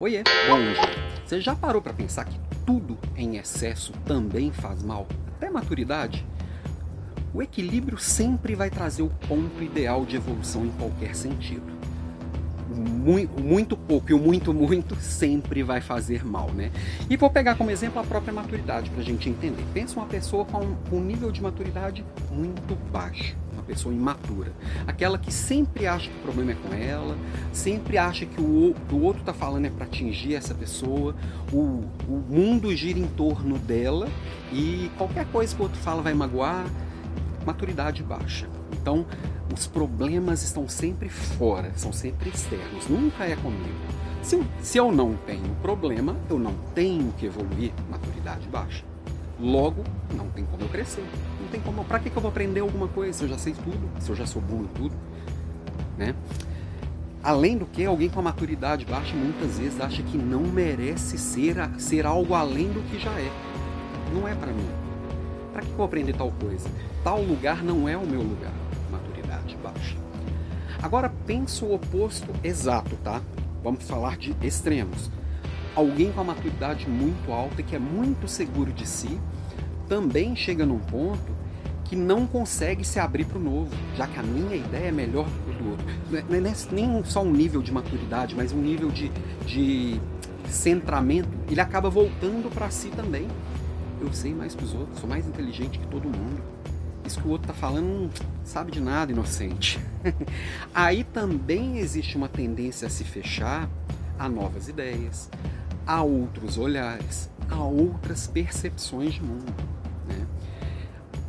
Oiê, bom. Você já parou para pensar que tudo em excesso também faz mal? Até maturidade? O equilíbrio sempre vai trazer o ponto ideal de evolução em qualquer sentido. Muito, muito pouco e o muito, muito sempre vai fazer mal, né? E vou pegar como exemplo a própria maturidade para a gente entender. Pensa uma pessoa com um nível de maturidade muito baixo pessoa imatura. Aquela que sempre acha que o problema é com ela, sempre acha que o, o outro está falando é para atingir essa pessoa, o, o mundo gira em torno dela e qualquer coisa que o outro fala vai magoar, maturidade baixa. Então, os problemas estão sempre fora, são sempre externos, nunca é comigo. Se se eu não tenho problema, eu não tenho que evoluir, maturidade baixa. Logo, não tem como eu crescer. Não tem como. Pra que, que eu vou aprender alguma coisa se eu já sei tudo? Se eu já sou bom em tudo? Né? Além do que, alguém com a maturidade baixa muitas vezes acha que não merece ser, ser algo além do que já é. Não é para mim. Para que eu vou aprender tal coisa? Tal lugar não é o meu lugar. Maturidade baixa. Agora penso o oposto exato, tá? Vamos falar de extremos alguém com a maturidade muito alta que é muito seguro de si também chega num ponto que não consegue se abrir para o novo, já que a minha ideia é melhor do que o do outro. Não é, é nem só um nível de maturidade, mas um nível de, de centramento. Ele acaba voltando para si também. Eu sei mais que os outros, sou mais inteligente que todo mundo. Isso que o outro está falando não sabe de nada, inocente. Aí também existe uma tendência a se fechar a novas ideias, a outros olhares, a outras percepções de mundo. Né?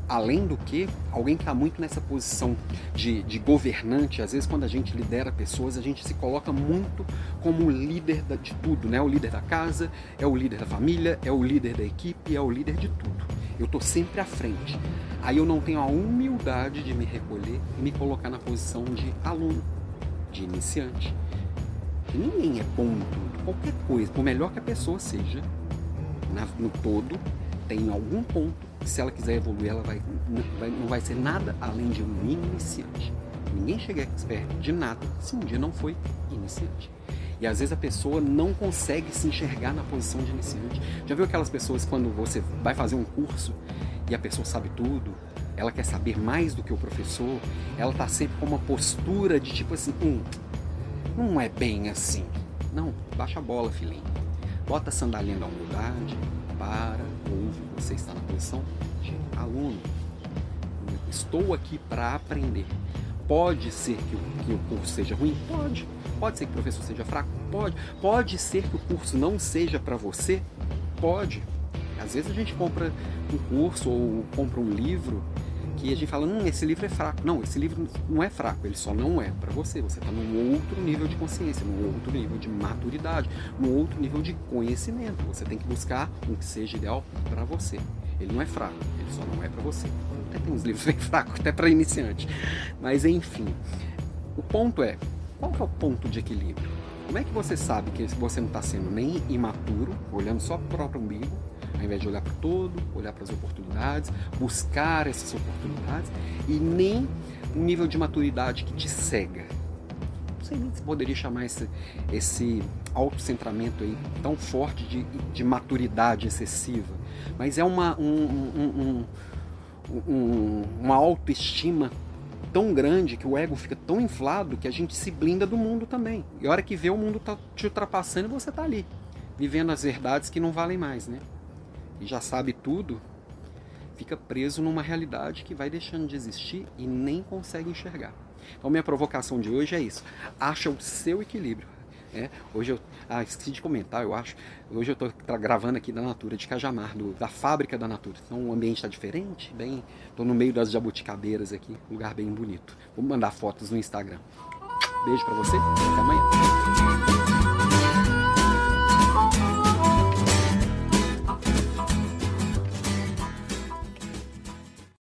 Além do que, alguém que está muito nessa posição de, de, governante, às vezes quando a gente lidera pessoas, a gente se coloca muito como líder de tudo, né? O líder da casa, é o líder da família, é o líder da equipe, é o líder de tudo. Eu estou sempre à frente. Aí eu não tenho a humildade de me recolher e me colocar na posição de aluno, de iniciante. Ninguém é bom em tudo. Qualquer coisa, por melhor que a pessoa seja, na, no todo, tem algum ponto que se ela quiser evoluir, ela vai, não, vai, não vai ser nada além de um iniciante. Ninguém chega expert de nada se um dia não foi iniciante. E às vezes a pessoa não consegue se enxergar na posição de iniciante. Já viu aquelas pessoas quando você vai fazer um curso e a pessoa sabe tudo, ela quer saber mais do que o professor, ela está sempre com uma postura de tipo assim, hum, não é bem assim. Não, baixa a bola, filhinho. Bota a sandalinha da humildade, para, ouve, você está na posição de aluno. Estou aqui para aprender. Pode ser que o, que o curso seja ruim? Pode. Pode ser que o professor seja fraco? Pode. Pode ser que o curso não seja para você? Pode. Às vezes a gente compra um curso ou compra um livro que a gente fala, hum, esse livro é fraco. Não, esse livro não é fraco, ele só não é para você. Você está num outro nível de consciência, num outro nível de maturidade, num outro nível de conhecimento. Você tem que buscar um que seja ideal para você. Ele não é fraco, ele só não é para você. Até tem uns livros bem fracos, até para iniciante. Mas enfim, o ponto é, qual que é o ponto de equilíbrio? Como é que você sabe que você não está sendo nem imaturo, olhando só para o próprio umbigo, ao invés de olhar para o todo, olhar para as oportunidades, buscar essas oportunidades e nem um nível de maturidade que te cega. Não sei nem se poderia chamar esse, esse autocentramento aí tão forte de, de maturidade excessiva, mas é uma, um, um, um, uma autoestima tão grande que o ego fica tão inflado que a gente se blinda do mundo também. E a hora que vê o mundo tá te ultrapassando, você tá ali, vivendo as verdades que não valem mais, né? E já sabe tudo, fica preso numa realidade que vai deixando de existir e nem consegue enxergar. Então, minha provocação de hoje é isso: acha o seu equilíbrio. É, hoje eu ah, esqueci de comentar, eu acho. Hoje eu estou gravando aqui da Natura de Cajamar, do, da fábrica da Natura. Então o ambiente está diferente, bem. Estou no meio das jabuticabeiras aqui, lugar bem bonito. Vou mandar fotos no Instagram. Beijo para você, até amanhã.